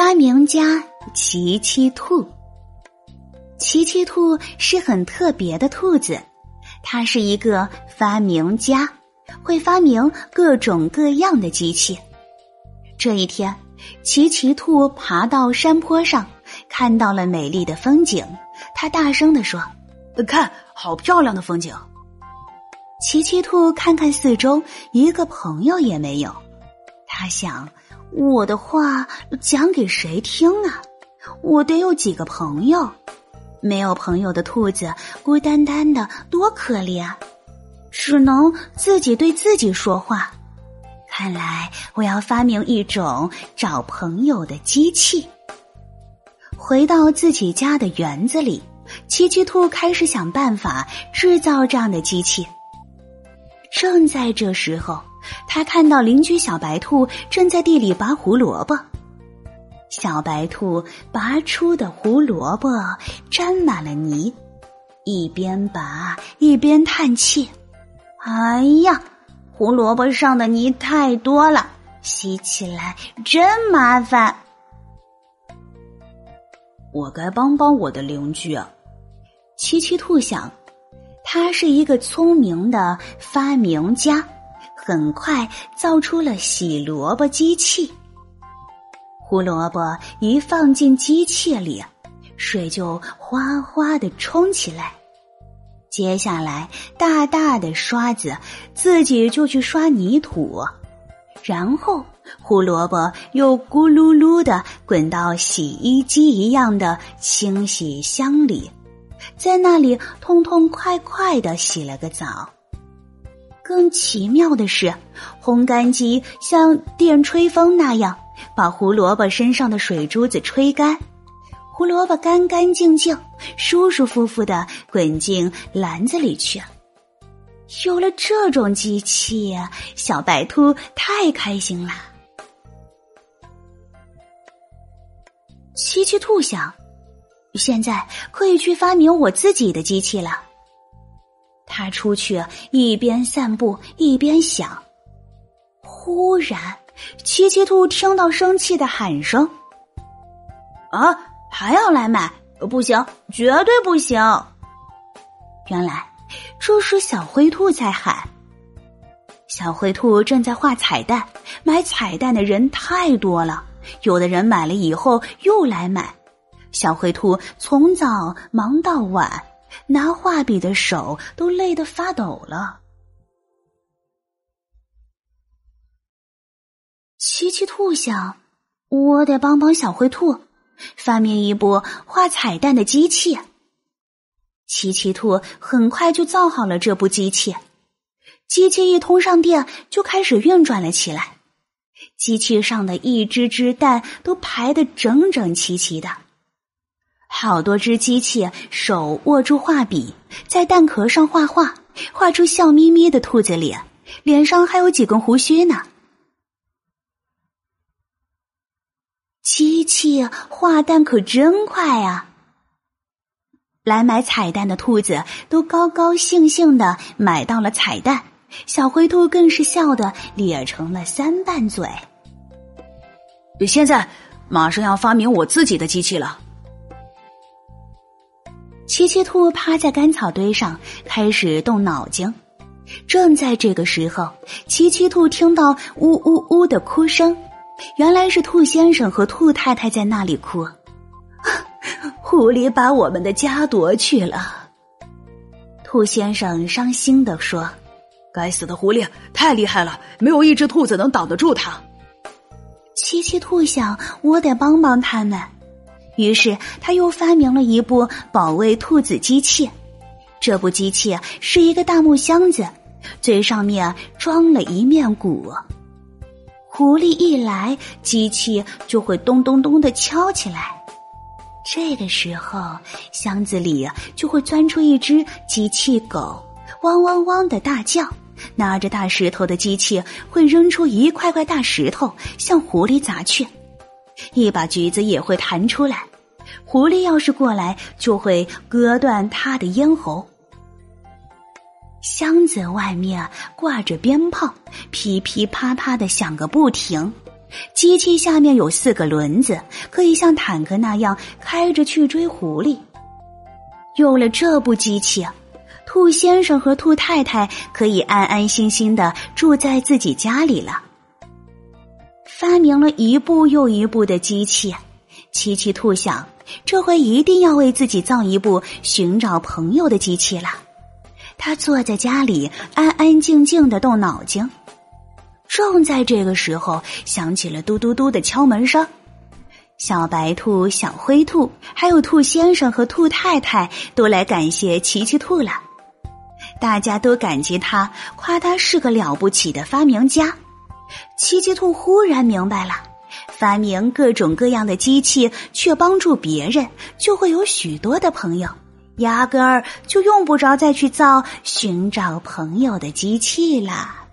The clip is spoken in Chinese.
发明家奇奇兔，奇奇兔是很特别的兔子，它是一个发明家，会发明各种各样的机器。这一天，奇奇兔爬到山坡上，看到了美丽的风景，它大声的说：“看，好漂亮的风景！”奇奇兔看看四周，一个朋友也没有，他想。我的话讲给谁听啊？我得有几个朋友，没有朋友的兔子孤单单的多可怜，只能自己对自己说话。看来我要发明一种找朋友的机器。回到自己家的园子里，奇奇兔开始想办法制造这样的机器。正在这时候。他看到邻居小白兔正在地里拔胡萝卜，小白兔拔出的胡萝卜沾满了泥，一边拔一边叹气：“哎呀，胡萝卜上的泥太多了，洗起来真麻烦。”我该帮帮我的邻居啊！七七兔想，他是一个聪明的发明家。很快造出了洗萝卜机器。胡萝卜一放进机器里，水就哗哗的冲起来。接下来，大大的刷子自己就去刷泥土，然后胡萝卜又咕噜噜的滚到洗衣机一样的清洗箱里，在那里痛痛快快的洗了个澡。更奇妙的是，烘干机像电吹风那样，把胡萝卜身上的水珠子吹干，胡萝卜干干净净、舒舒服服的滚进篮子里去。有了这种机器，小白兔太开心了。奇奇兔想，现在可以去发明我自己的机器了。他出去一边散步一边想，忽然，奇奇兔听到生气的喊声：“啊，还要来买？不行，绝对不行！”原来这是小灰兔在喊。小灰兔正在画彩蛋，买彩蛋的人太多了，有的人买了以后又来买，小灰兔从早忙到晚。拿画笔的手都累得发抖了。奇奇兔想，我得帮帮小灰兔，发明一部画彩蛋的机器。奇奇兔很快就造好了这部机器，机器一通上电，就开始运转了起来。机器上的一只只蛋都排得整整齐齐的。好多只机器手握住画笔，在蛋壳上画画，画出笑眯眯的兔子脸，脸上还有几根胡须呢。机器画蛋可真快啊！来买彩蛋的兔子都高高兴兴的买到了彩蛋，小灰兔更是笑得咧成了三瓣嘴。现在马上要发明我自己的机器了。七七兔趴在干草堆上，开始动脑筋。正在这个时候，七七兔听到呜呜呜的哭声，原来是兔先生和兔太太在那里哭。狐狸把我们的家夺去了，兔先生伤心的说：“该死的狐狸太厉害了，没有一只兔子能挡得住它。”七七兔想，我得帮帮他们。于是，他又发明了一部保卫兔子机器。这部机器是一个大木箱子，最上面装了一面鼓。狐狸一来，机器就会咚咚咚的敲起来。这个时候，箱子里就会钻出一只机器狗，汪汪汪的大叫。拿着大石头的机器会扔出一块块大石头，向狐狸砸去。一把橘子也会弹出来。狐狸要是过来，就会割断他的咽喉。箱子外面挂着鞭炮，噼噼啪啪的响个不停。机器下面有四个轮子，可以像坦克那样开着去追狐狸。有了这部机器，兔先生和兔太太可以安安心心的住在自己家里了。发明了一部又一部的机器，奇奇兔想，这回一定要为自己造一部寻找朋友的机器了。他坐在家里，安安静静的动脑筋。正在这个时候，响起了嘟嘟嘟的敲门声。小白兔、小灰兔，还有兔先生和兔太太都来感谢奇奇兔了。大家都感激他，夸他是个了不起的发明家。奇奇兔忽然明白了，发明各种各样的机器，去帮助别人，就会有许多的朋友，压根儿就用不着再去造寻找朋友的机器了。